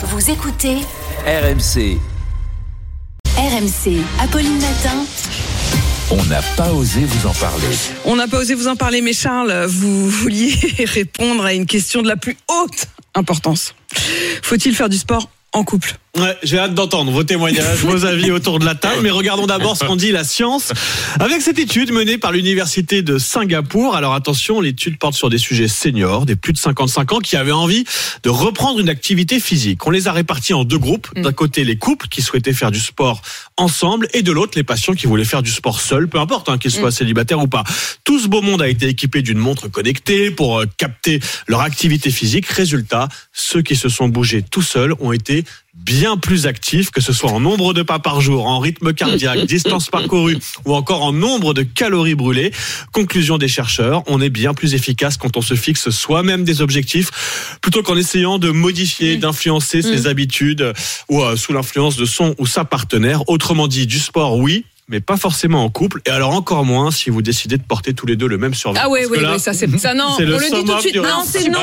Vous écoutez RMC, RMC. Apolline Matin. on n'a pas osé vous en parler. On n'a pas osé vous en parler, mais Charles, vous vouliez répondre à une question de la plus haute importance. Faut-il faire du sport en couple? Ouais, j'ai hâte d'entendre vos témoignages, vos avis autour de la table, mais regardons d'abord ce qu'en dit la science avec cette étude menée par l'université de Singapour. Alors attention, l'étude porte sur des sujets seniors, des plus de 55 ans qui avaient envie de reprendre une activité physique. On les a répartis en deux groupes. D'un côté, les couples qui souhaitaient faire du sport ensemble et de l'autre, les patients qui voulaient faire du sport seuls, peu importe hein, qu'ils soient célibataires ou pas. Tout ce beau monde a été équipé d'une montre connectée pour euh, capter leur activité physique. Résultat, ceux qui se sont bougés tout seuls ont été bien plus actifs, que ce soit en nombre de pas par jour, en rythme cardiaque, distance parcourue ou encore en nombre de calories brûlées. Conclusion des chercheurs, on est bien plus efficace quand on se fixe soi-même des objectifs plutôt qu'en essayant de modifier, d'influencer ses habitudes ou euh, sous l'influence de son ou sa partenaire. Autrement dit, du sport, oui. Mais pas forcément en couple, et alors encore moins si vous décidez de porter tous les deux le même survêt. Ah oui, oui, oui, ça c'est ça non. on le dit tout de suite. Non, c'est non.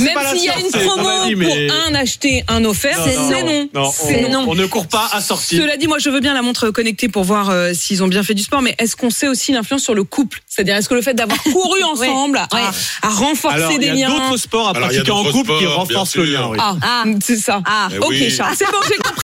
Même s'il y a une promo pour un acheté, un offert, c'est non. Non, C'est on, non. on ne court pas à sortir. Cela dit, moi je veux bien la montre connectée pour voir euh, s'ils ont bien fait du sport, mais est-ce qu'on sait aussi l'influence sur le couple? C'est-à-dire, est-ce que le fait d'avoir couru ensemble a, a renforcé Alors, il des y a liens? d'autres sports à il pratiquer en couple qui renforcent le lien. oui. Ah, c'est ça. Eh ok. Charles. C'est bon, j'ai compris.